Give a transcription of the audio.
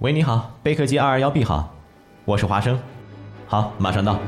喂，你好，贝克街二二幺 B 好，我是华生，好，马上到。